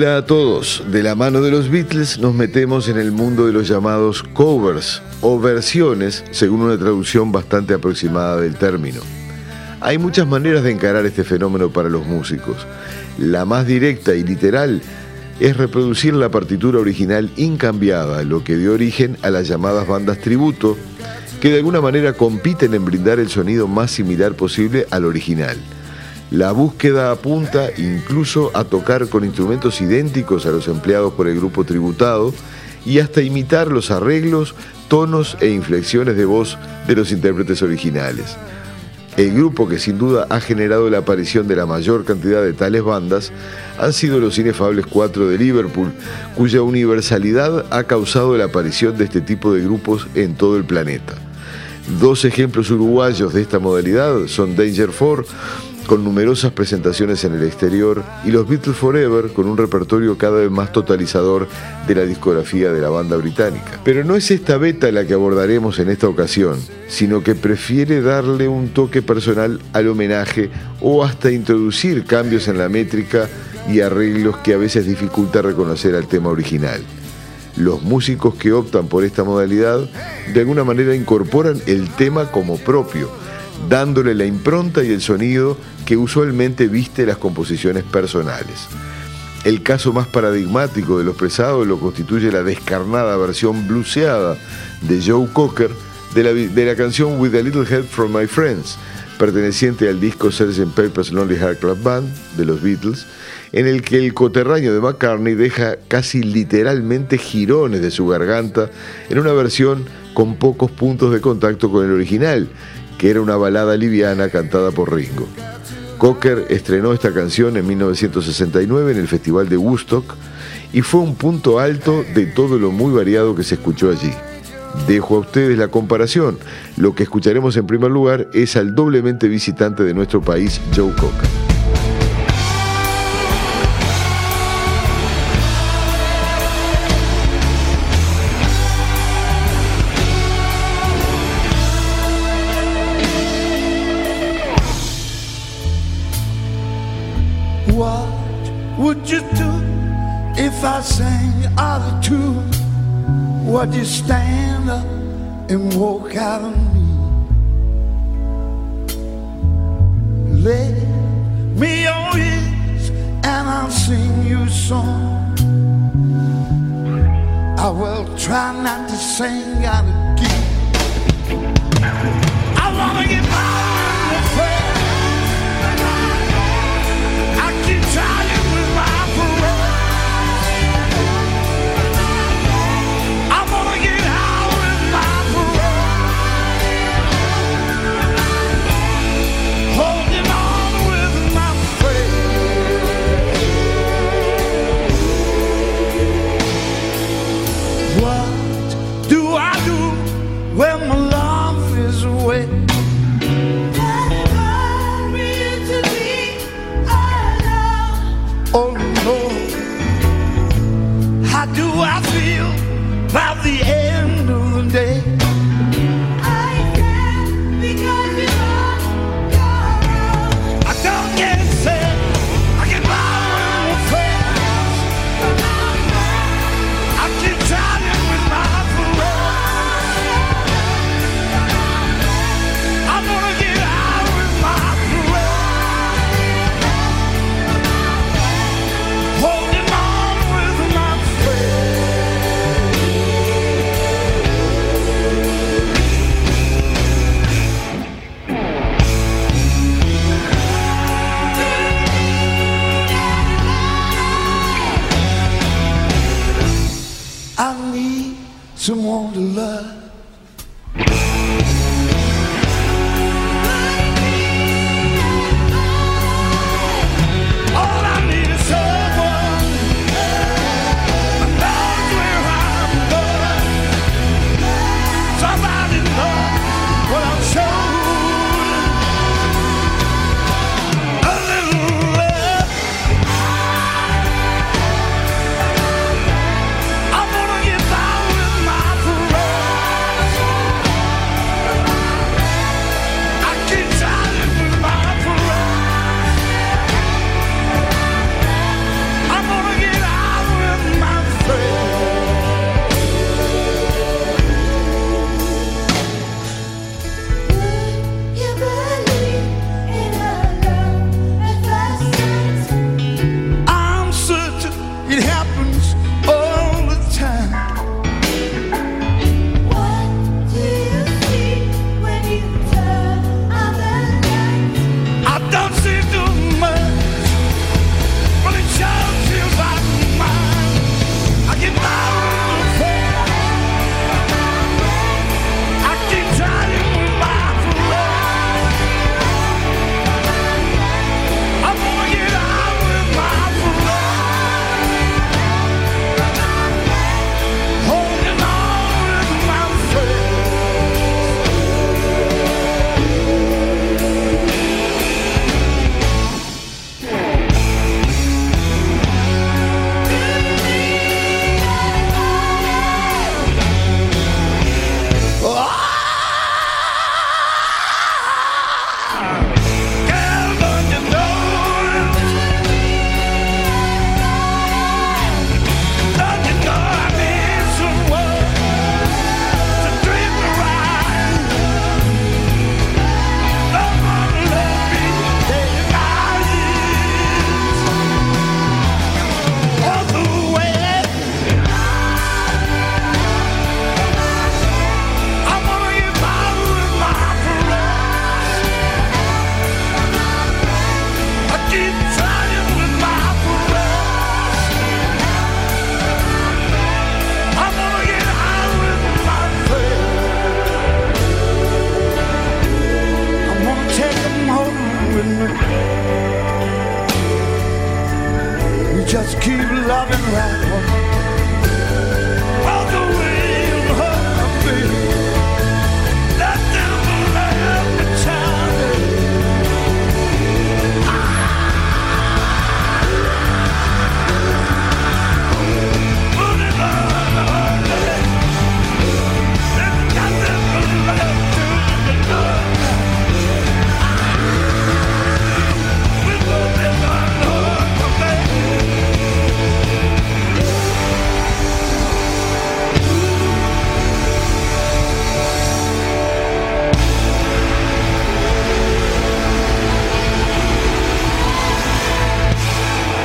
Hola a todos, de la mano de los Beatles nos metemos en el mundo de los llamados covers o versiones, según una traducción bastante aproximada del término. Hay muchas maneras de encarar este fenómeno para los músicos. La más directa y literal es reproducir la partitura original incambiada, lo que dio origen a las llamadas bandas tributo, que de alguna manera compiten en brindar el sonido más similar posible al original. La búsqueda apunta incluso a tocar con instrumentos idénticos a los empleados por el grupo tributado y hasta imitar los arreglos, tonos e inflexiones de voz de los intérpretes originales. El grupo que sin duda ha generado la aparición de la mayor cantidad de tales bandas han sido los Inefables Cuatro de Liverpool, cuya universalidad ha causado la aparición de este tipo de grupos en todo el planeta. Dos ejemplos uruguayos de esta modalidad son Danger Four, con numerosas presentaciones en el exterior, y los Beatles Forever, con un repertorio cada vez más totalizador de la discografía de la banda británica. Pero no es esta beta la que abordaremos en esta ocasión, sino que prefiere darle un toque personal al homenaje o hasta introducir cambios en la métrica y arreglos que a veces dificulta reconocer al tema original. Los músicos que optan por esta modalidad de alguna manera incorporan el tema como propio, dándole la impronta y el sonido que usualmente viste las composiciones personales. El caso más paradigmático de los presados lo constituye la descarnada versión bluseada de Joe Cocker de la, de la canción With a Little Help from My Friends, perteneciente al disco Sgt. Pepper's Lonely Heart Club Band de los Beatles, en el que el coterraño de McCartney deja casi literalmente girones de su garganta en una versión con pocos puntos de contacto con el original, que era una balada liviana cantada por Ringo. Cocker estrenó esta canción en 1969 en el Festival de Woodstock y fue un punto alto de todo lo muy variado que se escuchó allí. Dejo a ustedes la comparación. Lo que escucharemos en primer lugar es al doblemente visitante de nuestro país, Joe Cocker. Sang out of tune? Would you stand up and walk out on me? Let me your ears and I'll sing you a song. I will try not to sing out of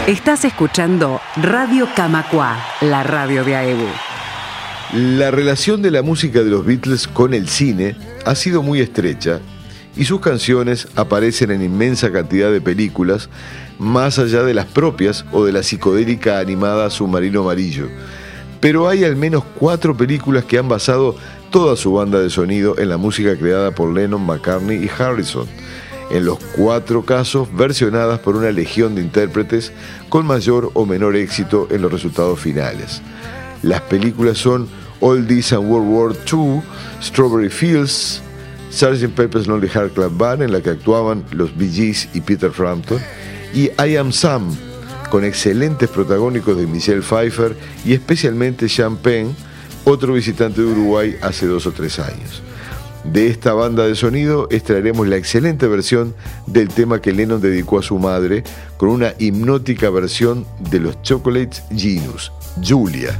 Estás escuchando Radio Camacua, la radio de AEBU. La relación de la música de los Beatles con el cine ha sido muy estrecha y sus canciones aparecen en inmensa cantidad de películas, más allá de las propias o de la psicodélica animada Submarino Amarillo. Pero hay al menos cuatro películas que han basado toda su banda de sonido en la música creada por Lennon, McCartney y Harrison en los cuatro casos versionadas por una legión de intérpretes con mayor o menor éxito en los resultados finales. Las películas son All This and World War II, Strawberry Fields, Sgt. Pepper's Lonely Heart Club Band, en la que actuaban los Bee Gees y Peter Frampton, y I Am Sam, con excelentes protagónicos de Michelle Pfeiffer y especialmente Sean Penn, otro visitante de Uruguay hace dos o tres años. De esta banda de sonido extraeremos la excelente versión del tema que Lennon dedicó a su madre con una hipnótica versión de los Chocolates Genus, Julia.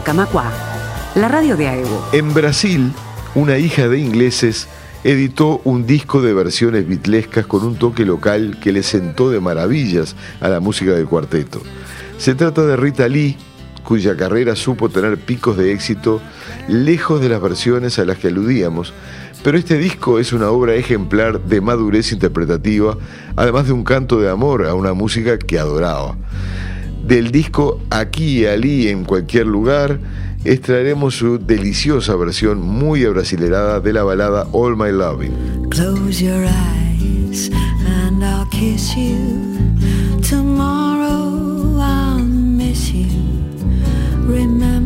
Camacua, la radio de AEBO. En Brasil, una hija de ingleses editó un disco de versiones bitlescas con un toque local que le sentó de maravillas a la música del cuarteto. Se trata de Rita Lee, cuya carrera supo tener picos de éxito lejos de las versiones a las que aludíamos, pero este disco es una obra ejemplar de madurez interpretativa, además de un canto de amor a una música que adoraba. Del disco Aquí Alí en cualquier lugar, extraeremos su deliciosa versión muy abrasilerada de la balada All My Loving. Close your eyes and I'll kiss you. Tomorrow I'll miss you. Remember,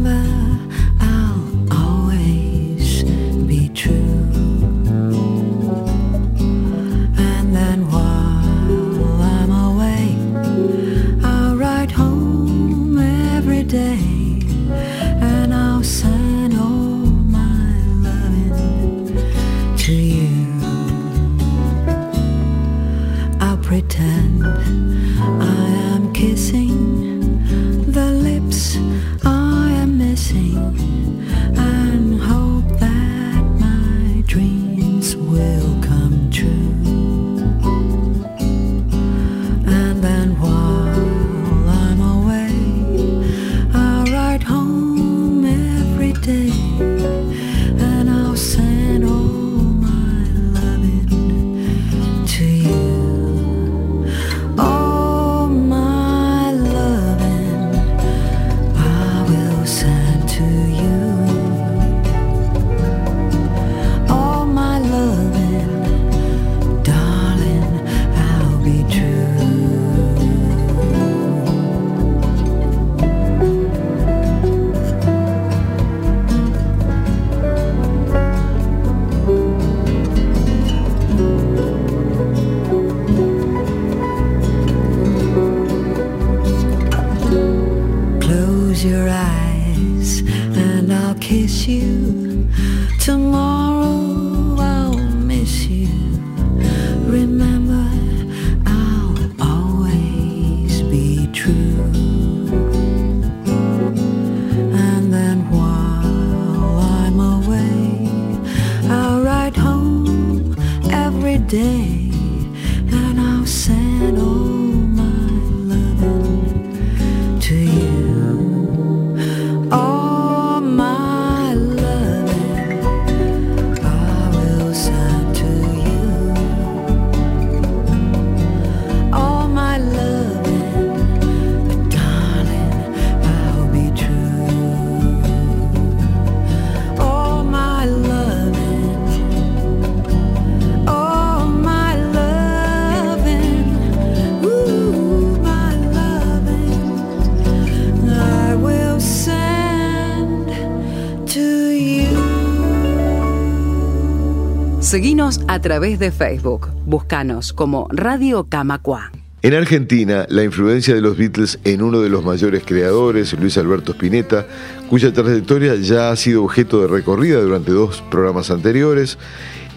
Seguinos a través de Facebook. Búscanos como Radio Camacua. En Argentina, la influencia de los Beatles en uno de los mayores creadores, Luis Alberto Spinetta, cuya trayectoria ya ha sido objeto de recorrida durante dos programas anteriores,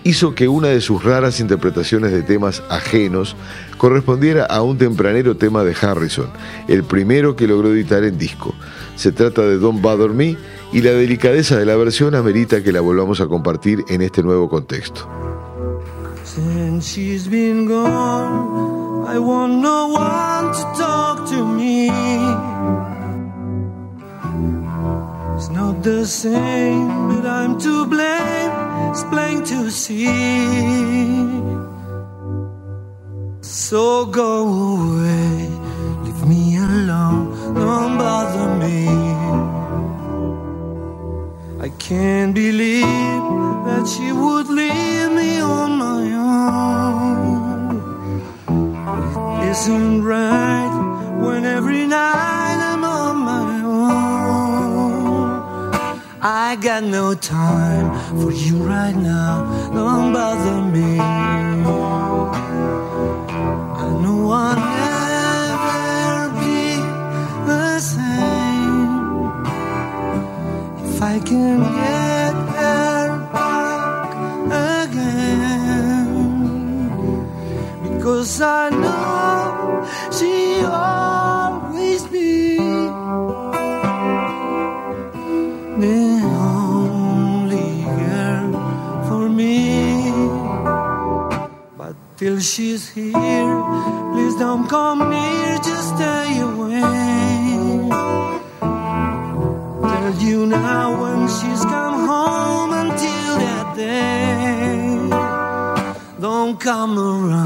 hizo que una de sus raras interpretaciones de temas ajenos correspondiera a un tempranero tema de Harrison, el primero que logró editar en disco. Se trata de Don't Bother Me y la delicadeza de la versión amerita que la volvamos a compartir en este nuevo contexto. Since she's been gone, I want no one to talk to me. It's not the same, but I'm to blame. It's plain to see. So go away, leave me alone, don't bother me. Can't believe that she would leave me on my own. It isn't right when every night I'm on my own. I got no time for you right now, don't bother me. I know I'll if I can get her back again. Because I know she always be the only girl for me. But till she's here, please don't come near, just stay away. She's come home until that day. Don't come around,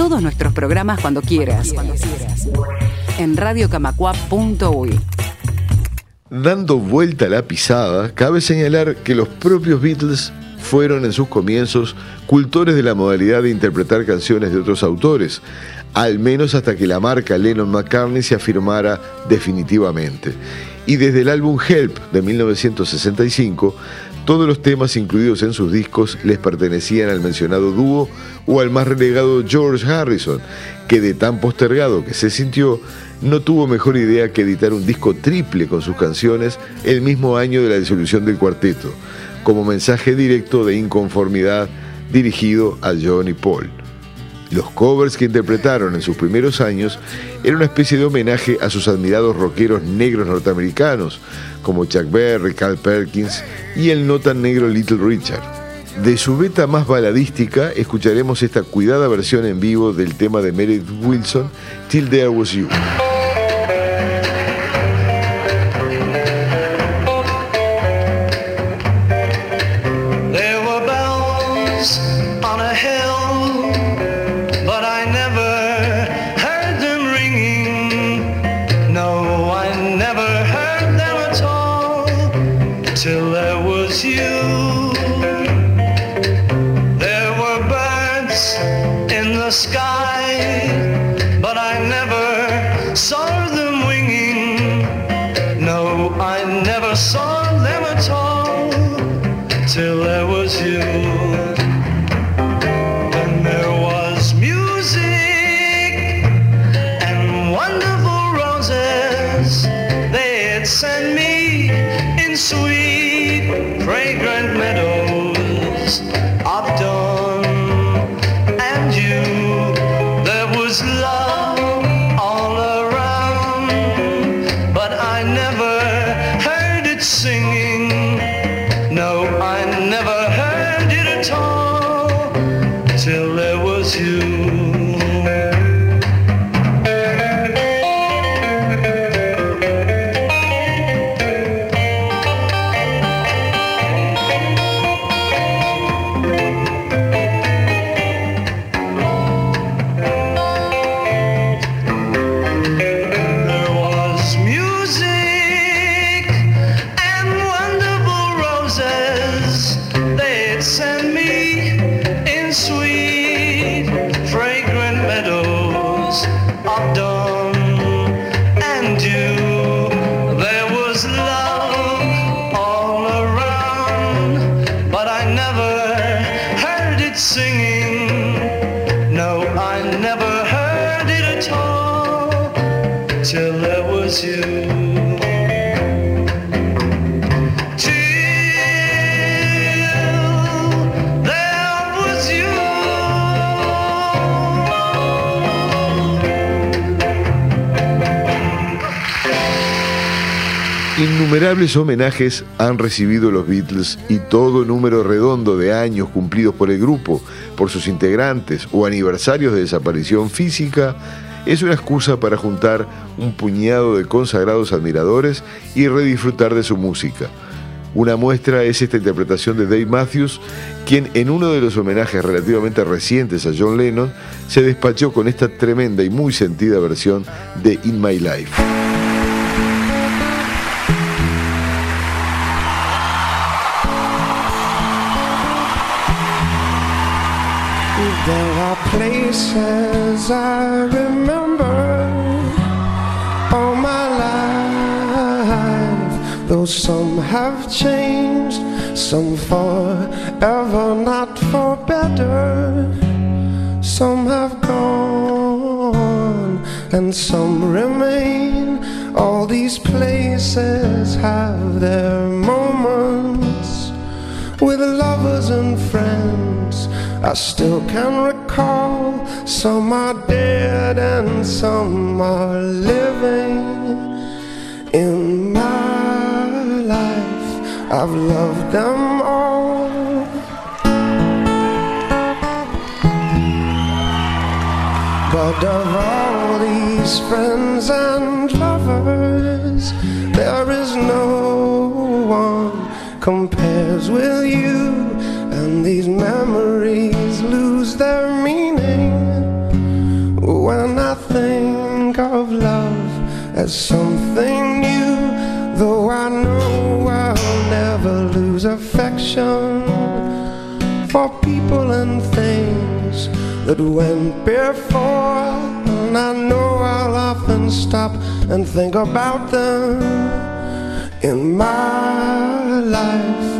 todos nuestros programas cuando quieras. En. Dando vuelta a la pisada, cabe señalar que los propios Beatles fueron en sus comienzos cultores de la modalidad de interpretar canciones de otros autores, al menos hasta que la marca Lennon-McCartney se afirmara definitivamente. Y desde el álbum Help de 1965, todos los temas incluidos en sus discos les pertenecían al mencionado dúo o al más relegado George Harrison, que de tan postergado que se sintió, no tuvo mejor idea que editar un disco triple con sus canciones el mismo año de la disolución del cuarteto, como mensaje directo de inconformidad dirigido a John y Paul. Los covers que interpretaron en sus primeros años eran una especie de homenaje a sus admirados rockeros negros norteamericanos, como Chuck Berry, Carl Perkins y el no tan negro Little Richard. De su beta más baladística, escucharemos esta cuidada versión en vivo del tema de Meredith Wilson, Till There Was You. Send me never heard it at all till there was you. Innumerables homenajes han recibido los Beatles y todo número redondo de años cumplidos por el grupo, por sus integrantes o aniversarios de desaparición física es una excusa para juntar un puñado de consagrados admiradores y redisfrutar de su música. Una muestra es esta interpretación de Dave Matthews, quien en uno de los homenajes relativamente recientes a John Lennon se despachó con esta tremenda y muy sentida versión de In My Life. Places I remember all my life, though some have changed, some forever, not for better. Some have gone and some remain. All these places have their moments with lovers and friends. I still can recall some are dead and some are living. In my life, I've loved them all. But of all these friends and lovers, there is no one compares with you, and these memories their meaning when I think of love as something new. Though I know I'll never lose affection for people and things that went before. And I know I'll often stop and think about them. In my life,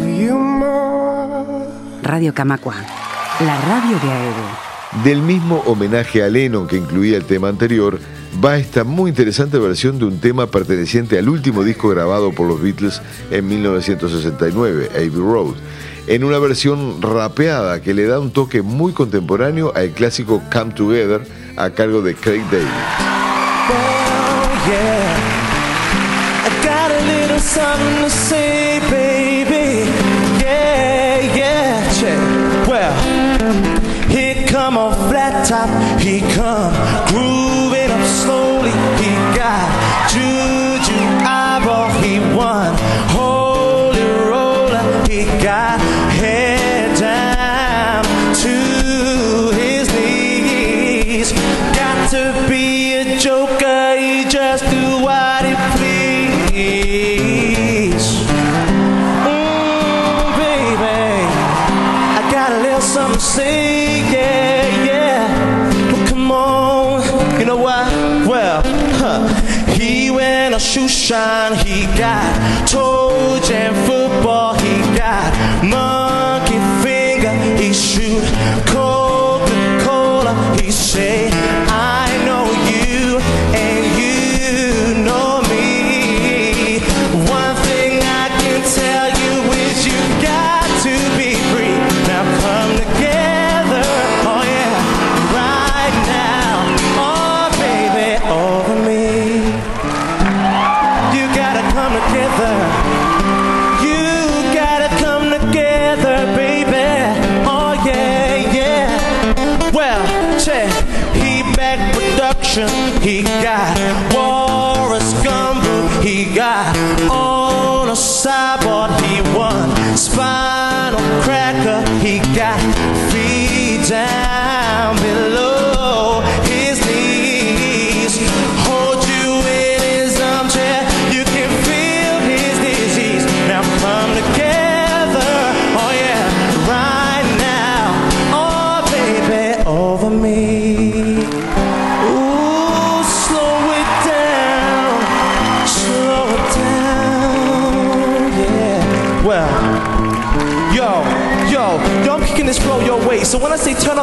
Radio Camacua, la radio de Aedo. Del mismo homenaje a Lennon que incluía el tema anterior, va esta muy interesante versión de un tema perteneciente al último disco grabado por los Beatles en 1969, Abbey Road, en una versión rapeada que le da un toque muy contemporáneo al clásico Come Together a cargo de Craig David. Oh, yeah. Top. He come He got toe jam football. He got monkey finger. He shoot Coca Cola. He say, He got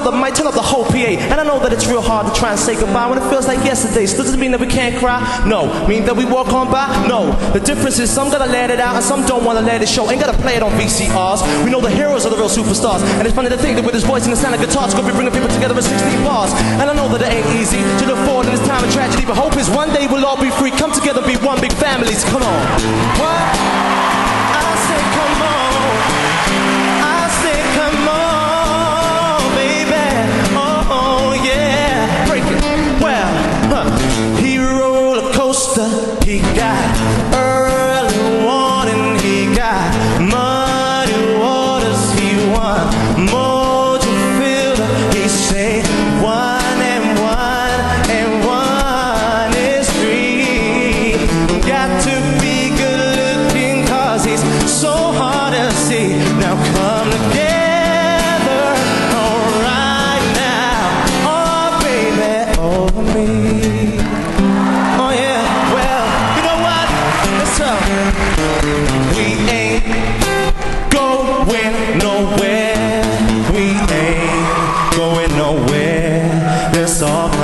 the turn up the whole PA. And I know that it's real hard to try and say goodbye when it feels like yesterday. Still doesn't mean that we can't cry. No, mean that we walk on by. No, the difference is some gotta let it out and some don't wanna let it show. Ain't gotta play it on VCRs. We know the heroes are the real superstars. And it's funny to think that with his voice and the sound of guitars, gonna be bringing people together in 16 bars. And I know that it ain't easy to look forward in this time of tragedy. But hope is one day we'll all be free. Come together, be one big family. Come on. What?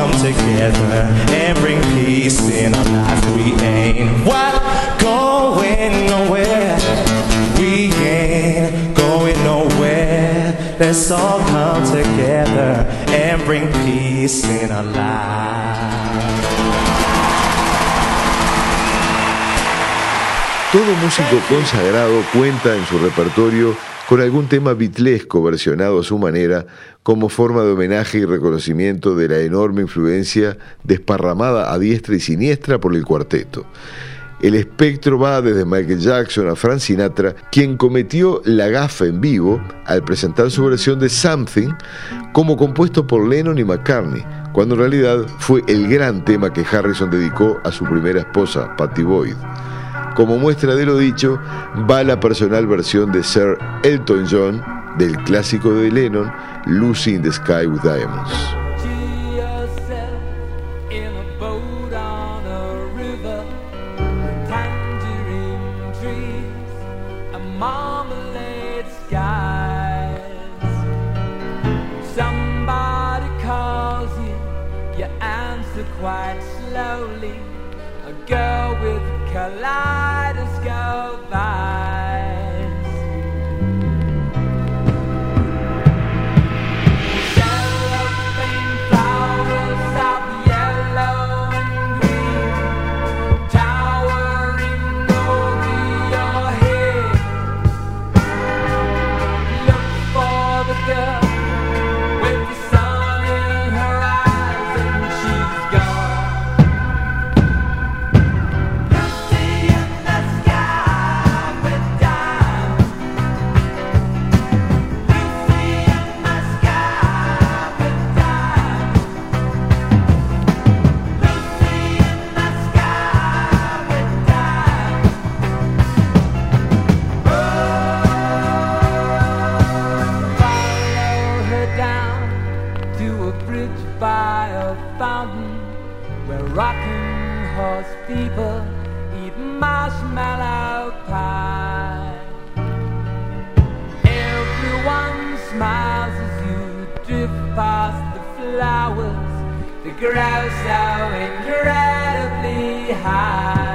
Come together and bring peace in our lives. We ain't what going nowhere. We ain't going nowhere. Let's all come together and bring peace in our lives. Todo músico consagrado cuenta en su repertorio con algún tema bitlesco versionado a su manera como forma de homenaje y reconocimiento de la enorme influencia desparramada a diestra y siniestra por el cuarteto. El espectro va desde Michael Jackson a Frank Sinatra, quien cometió la gafa en vivo al presentar su versión de Something como compuesto por Lennon y McCartney, cuando en realidad fue el gran tema que Harrison dedicó a su primera esposa, Patty Boyd. Como muestra de lo dicho, va la personal versión de Sir Elton John del clásico de Lennon, Lucy in the Sky with Diamonds. Quite slowly. Kaleidoscope eyes. Horse people eat marshmallow pie. Everyone smiles as you drift past the flowers that grow so incredibly high.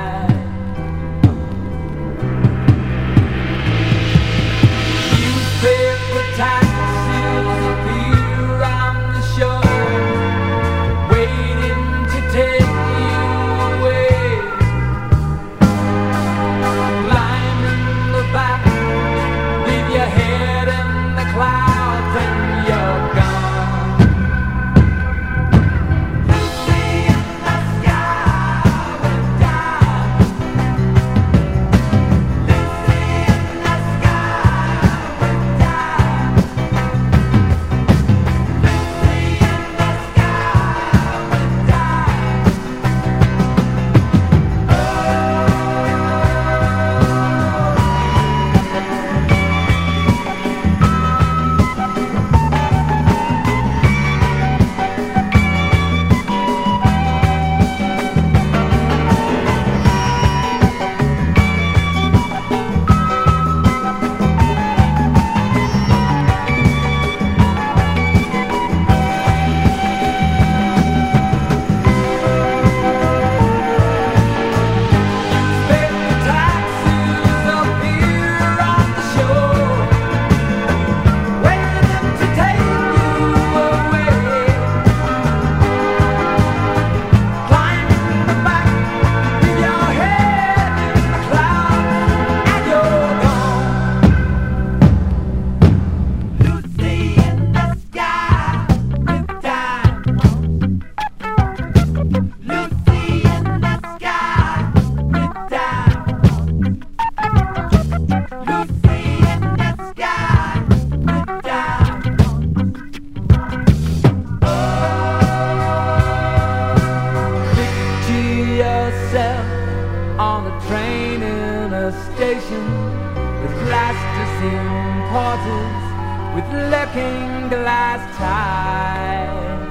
With looking glass ties.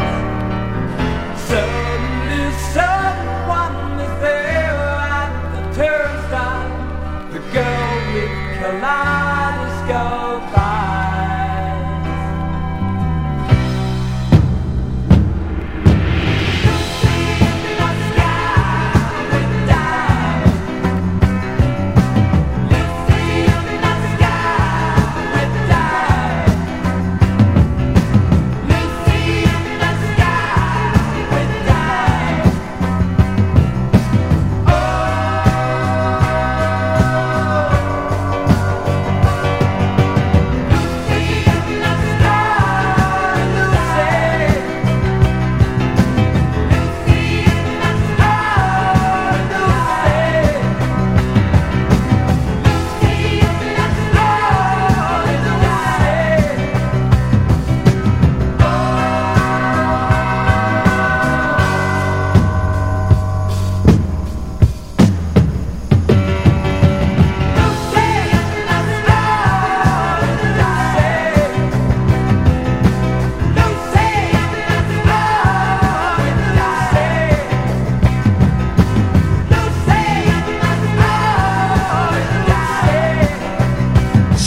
Suddenly, someone is there at the turnstile. The girl with kaleidoscope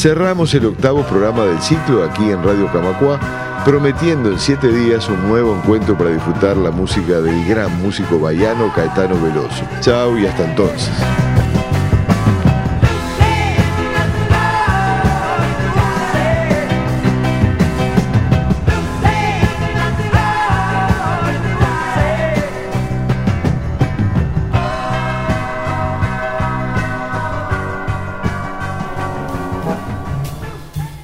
Cerramos el octavo programa del ciclo aquí en Radio Camacua, prometiendo en siete días un nuevo encuentro para disfrutar la música del gran músico baiano Caetano Veloso. Chao y hasta entonces.